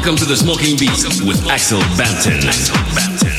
Welcome to the Smoking Beat with Axel Banton.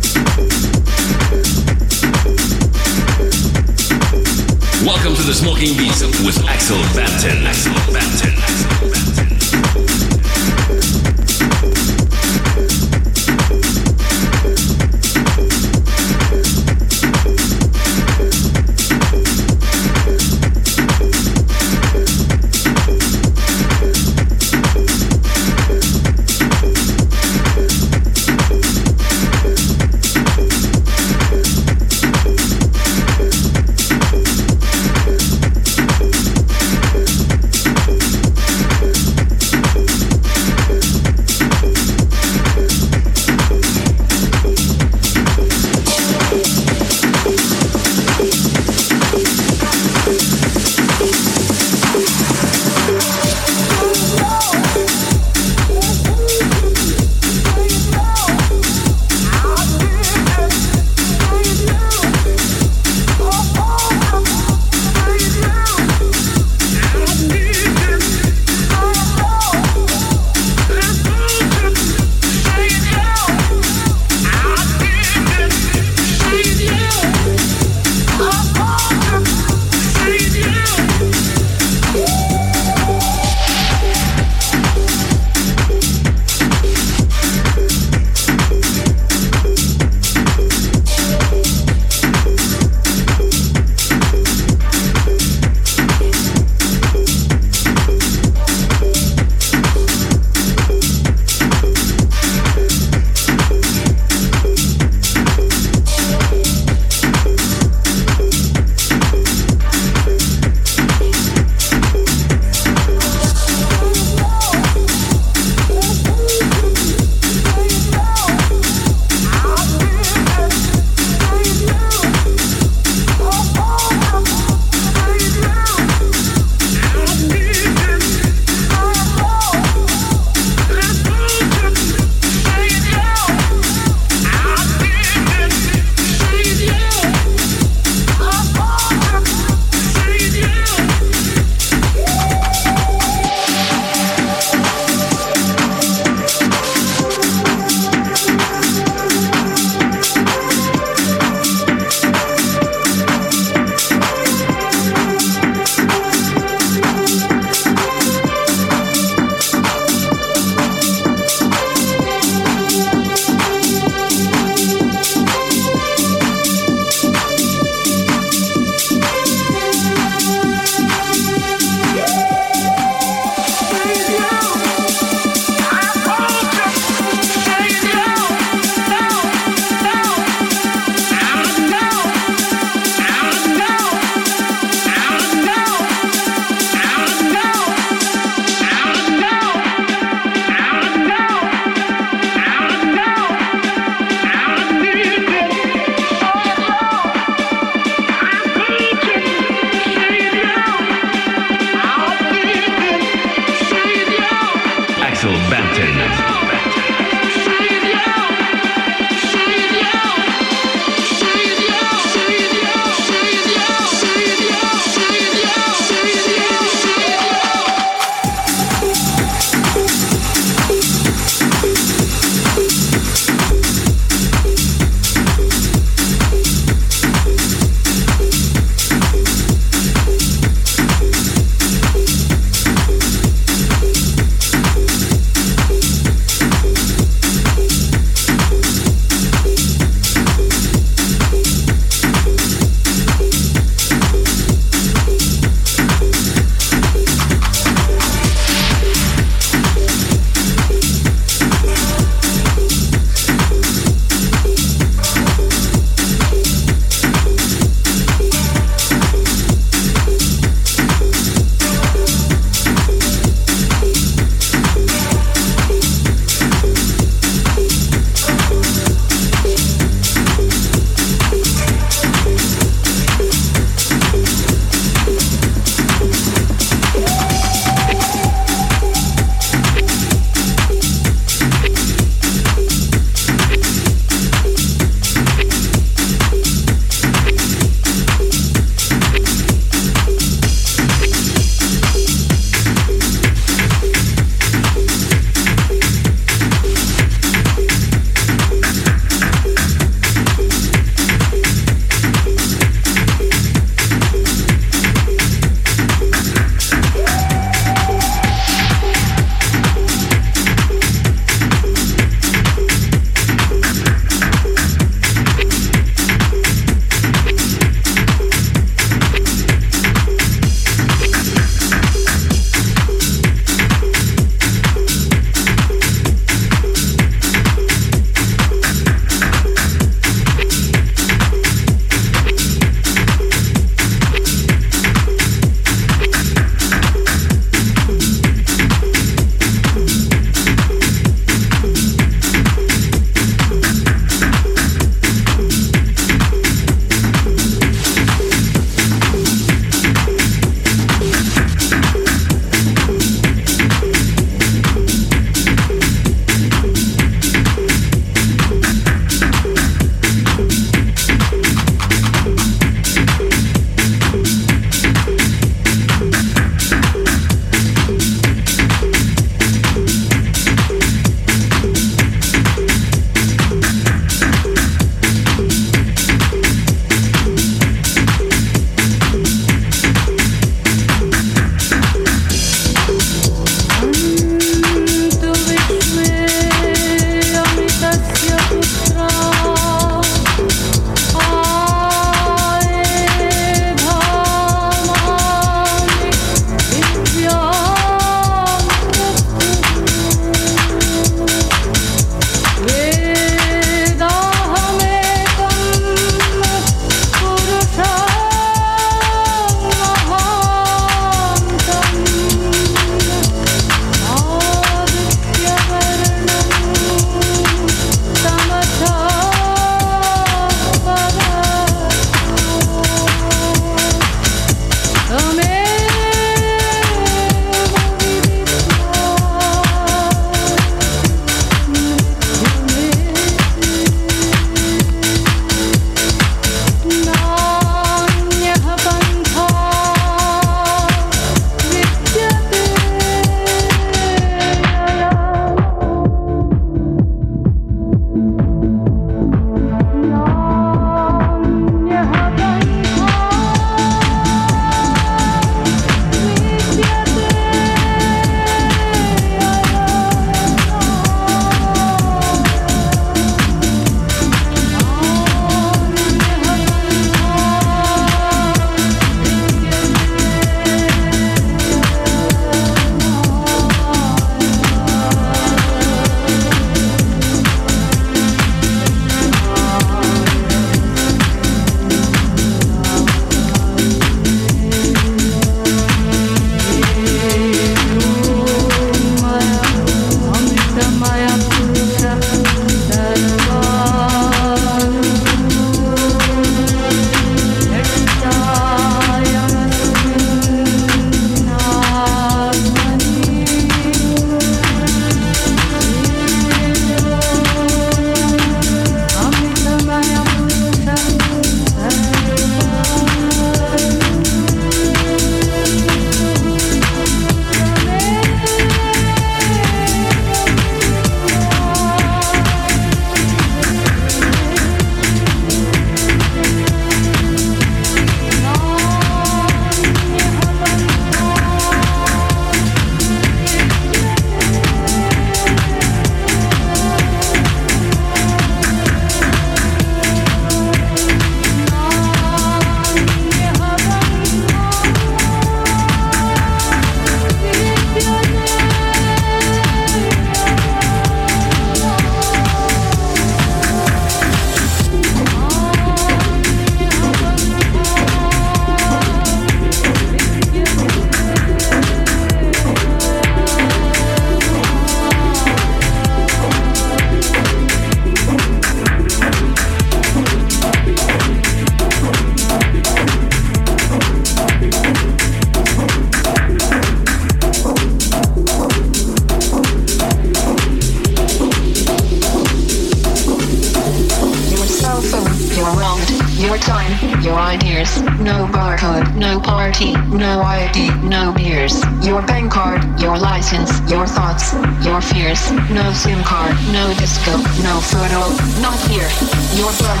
No party, no ID, no beers. Your bank card, your license, your thoughts, your fears. No SIM card, no disco, no photo, not here. Your blood,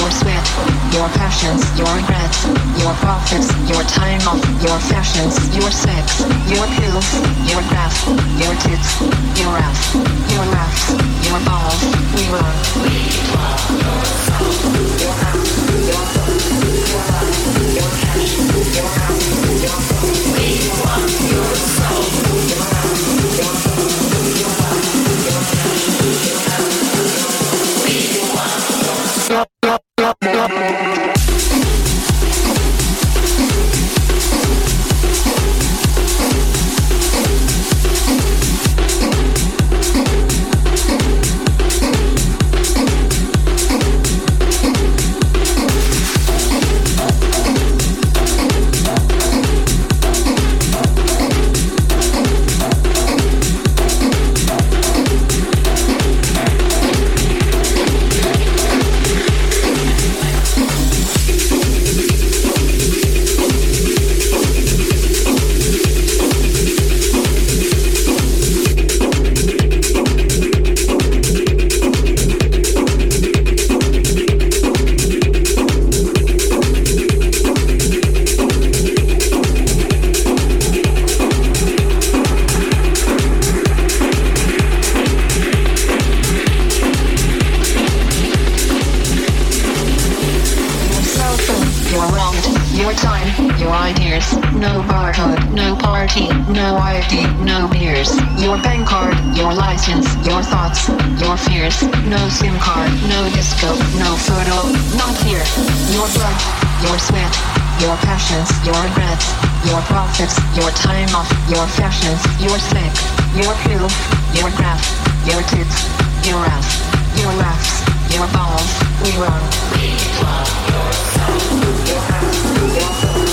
your sweat, your passions, your regrets, your profits, your time off, your fashions, your sex, your pills, your bath, your tits, your ass, your laughs, your balls. We run. We love your your your your life, your. We want your soul, your passions, your regrets, your profits, your time off, your fashions, your sex, your pill, your graph, your tits, your ass, your laughs, your balls. We run. We love your thoughts, your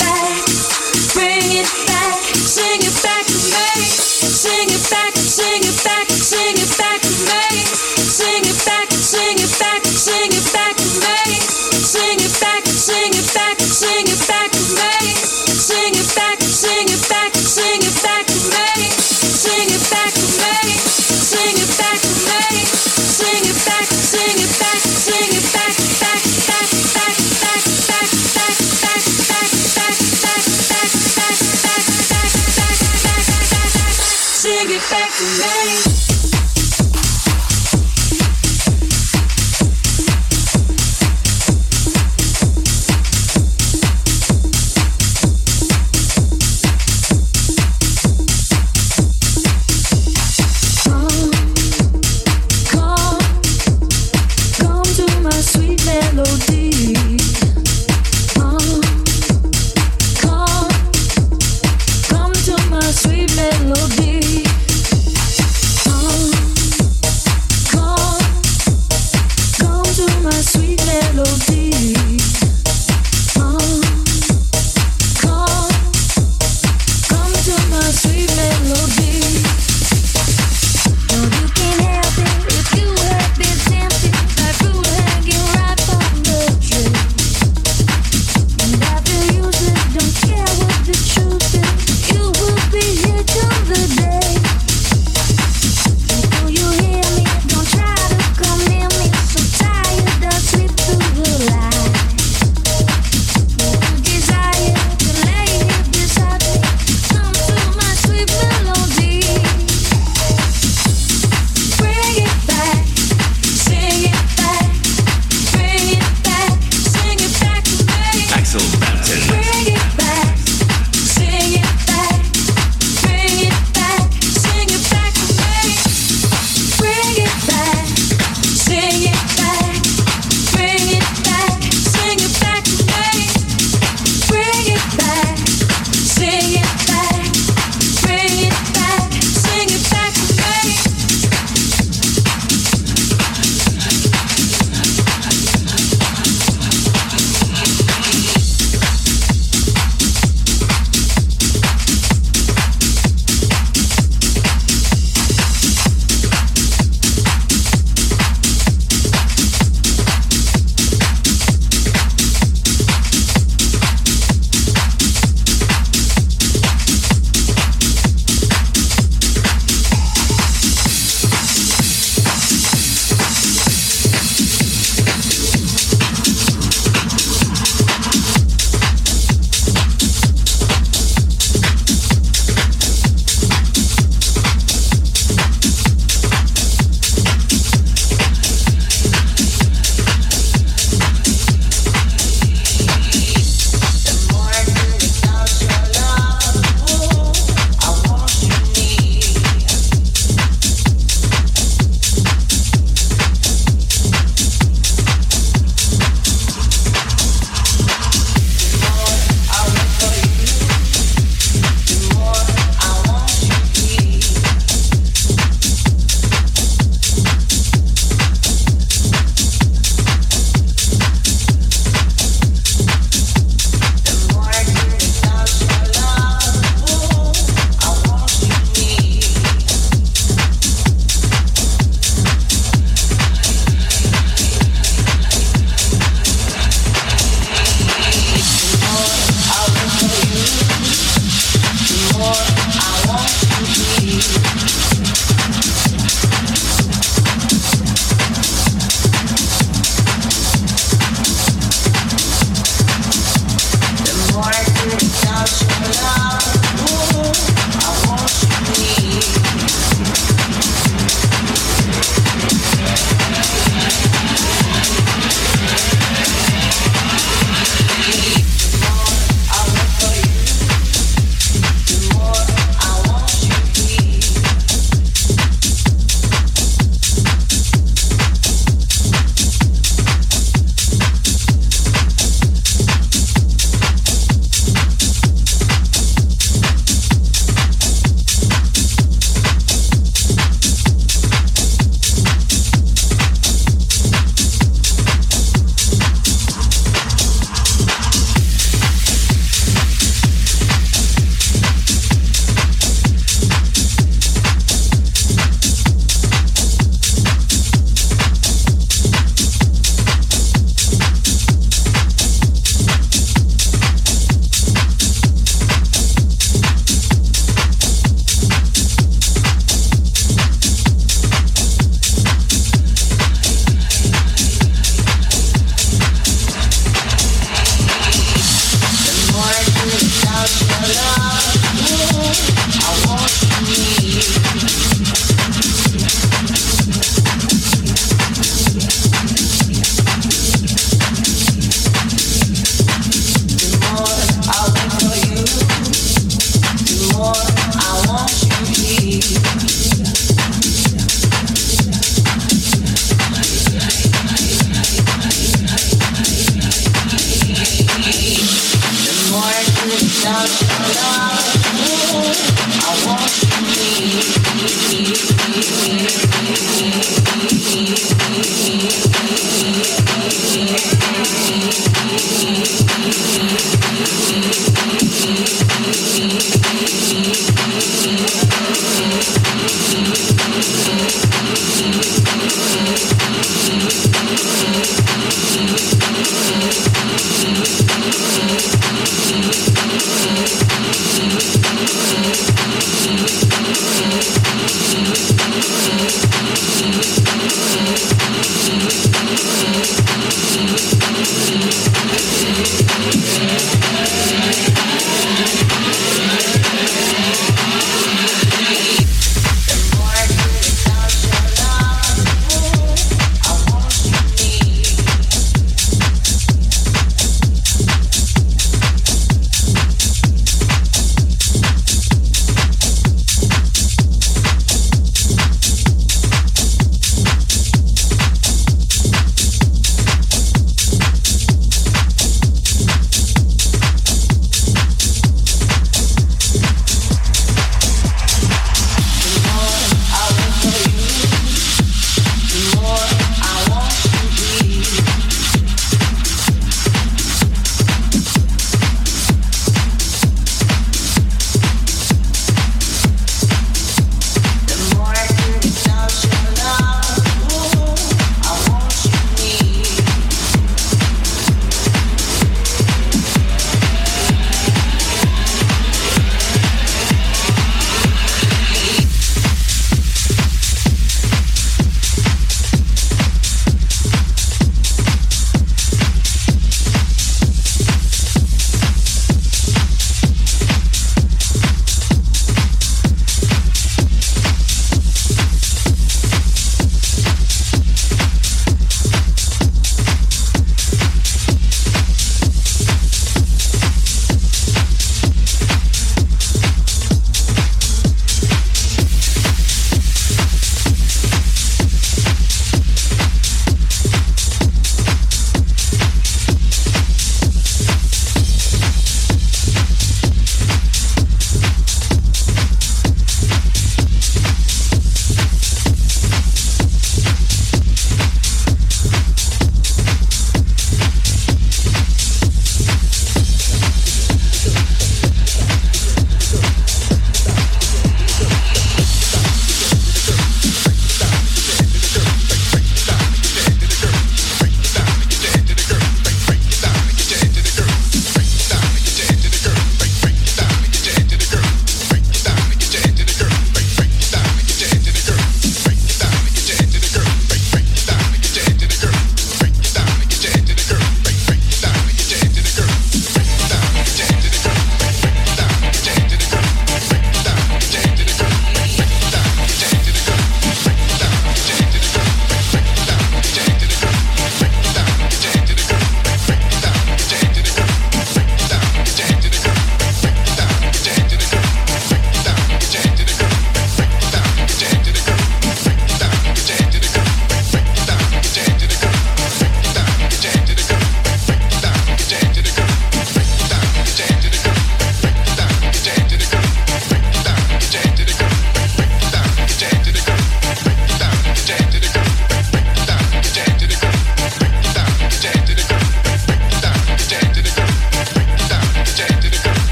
back, bring it back, sing it back to me. back to me.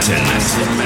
Axel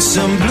some blue